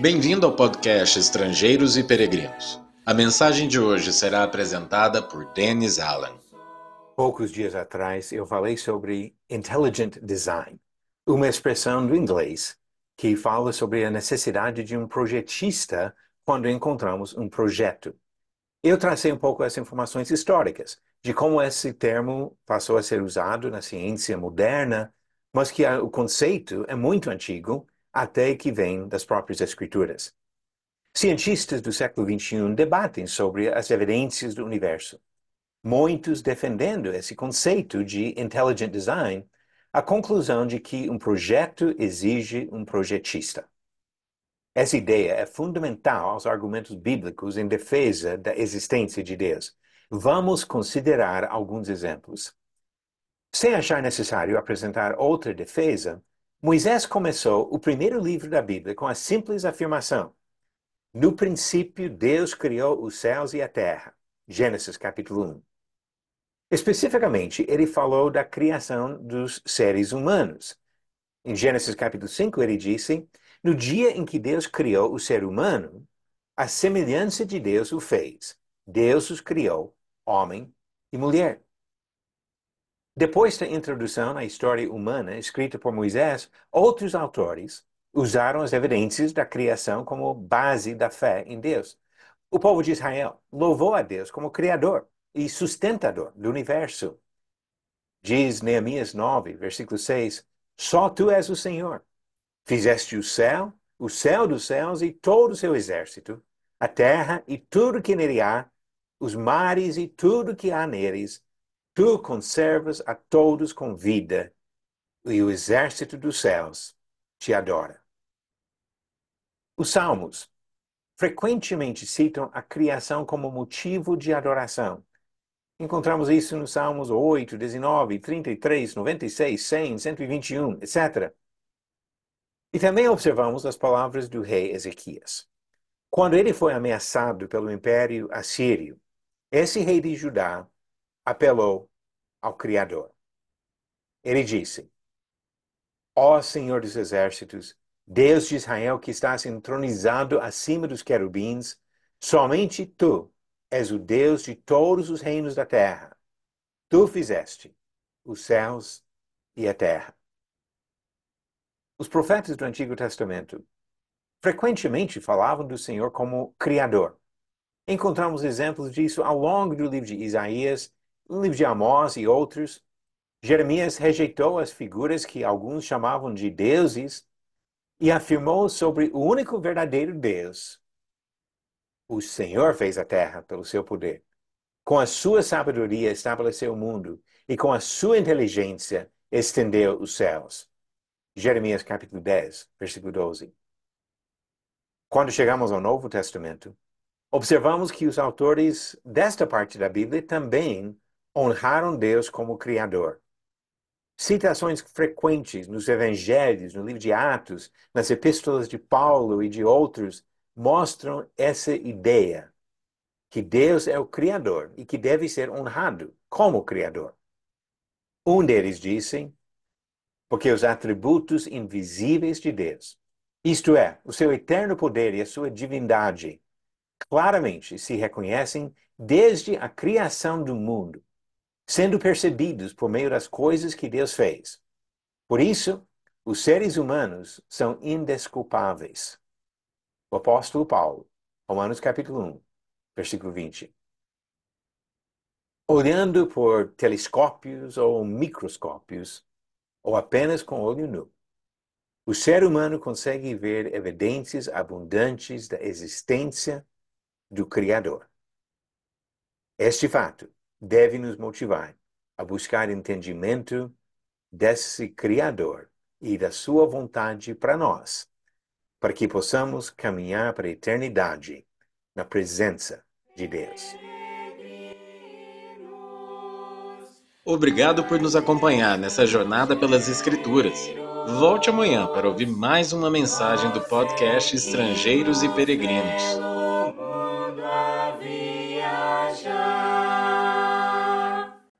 Bem-vindo ao podcast Estrangeiros e Peregrinos. A mensagem de hoje será apresentada por Dennis Allen. Poucos dias atrás eu falei sobre intelligent design, uma expressão do inglês que fala sobre a necessidade de um projetista quando encontramos um projeto. Eu tracei um pouco as informações históricas de como esse termo passou a ser usado na ciência moderna, mas que o conceito é muito antigo até que vem das próprias escrituras. Cientistas do século XXI debatem sobre as evidências do universo. Muitos defendendo esse conceito de intelligent design, a conclusão de que um projeto exige um projetista. Essa ideia é fundamental aos argumentos bíblicos em defesa da existência de Deus. Vamos considerar alguns exemplos. Sem achar necessário apresentar outra defesa, Moisés começou o primeiro livro da Bíblia com a simples afirmação: No princípio, Deus criou os céus e a terra. Gênesis capítulo 1. Especificamente, ele falou da criação dos seres humanos. Em Gênesis capítulo 5, ele disse: No dia em que Deus criou o ser humano, a semelhança de Deus o fez. Deus os criou, homem e mulher. Depois da introdução à história humana escrita por Moisés, outros autores usaram as evidências da criação como base da fé em Deus. O povo de Israel louvou a Deus como Criador e sustentador do universo. Diz Neemias 9, versículo 6: Só tu és o Senhor. Fizeste o céu, o céu dos céus e todo o seu exército, a terra e tudo que nele há, os mares e tudo que há neles. Tu conservas a todos com vida, e o exército dos céus te adora. Os Salmos frequentemente citam a criação como motivo de adoração. Encontramos isso nos Salmos 8, 19, 33, 96, 100, 121, etc. E também observamos as palavras do rei Ezequias. Quando ele foi ameaçado pelo império assírio, esse rei de Judá apelou ao Criador. Ele disse: Ó Senhor dos exércitos, Deus de Israel que estás entronizado acima dos querubins, somente tu És o Deus de todos os reinos da terra. Tu fizeste os céus e a terra. Os profetas do Antigo Testamento frequentemente falavam do Senhor como Criador. Encontramos exemplos disso ao longo do livro de Isaías, no livro de Amós e outros. Jeremias rejeitou as figuras que alguns chamavam de deuses e afirmou sobre o único verdadeiro Deus, o Senhor fez a terra pelo seu poder. Com a sua sabedoria estabeleceu o mundo e com a sua inteligência estendeu os céus. Jeremias capítulo 10, versículo 12. Quando chegamos ao Novo Testamento, observamos que os autores desta parte da Bíblia também honraram Deus como Criador. Citações frequentes nos Evangelhos, no livro de Atos, nas epístolas de Paulo e de outros mostram essa ideia que Deus é o Criador e que deve ser honrado como Criador. Um deles disse, porque os atributos invisíveis de Deus, isto é, o seu eterno poder e a sua divindade, claramente se reconhecem desde a criação do mundo, sendo percebidos por meio das coisas que Deus fez. Por isso, os seres humanos são indesculpáveis. O apóstolo Paulo, Romanos capítulo 1, versículo 20. Olhando por telescópios ou microscópios, ou apenas com olho nu, o ser humano consegue ver evidências abundantes da existência do Criador. Este fato deve nos motivar a buscar entendimento desse Criador e da sua vontade para nós para que possamos caminhar para a eternidade na presença de Deus. Obrigado por nos acompanhar nessa jornada pelas Escrituras. Volte amanhã para ouvir mais uma mensagem do podcast Estrangeiros e Peregrinos.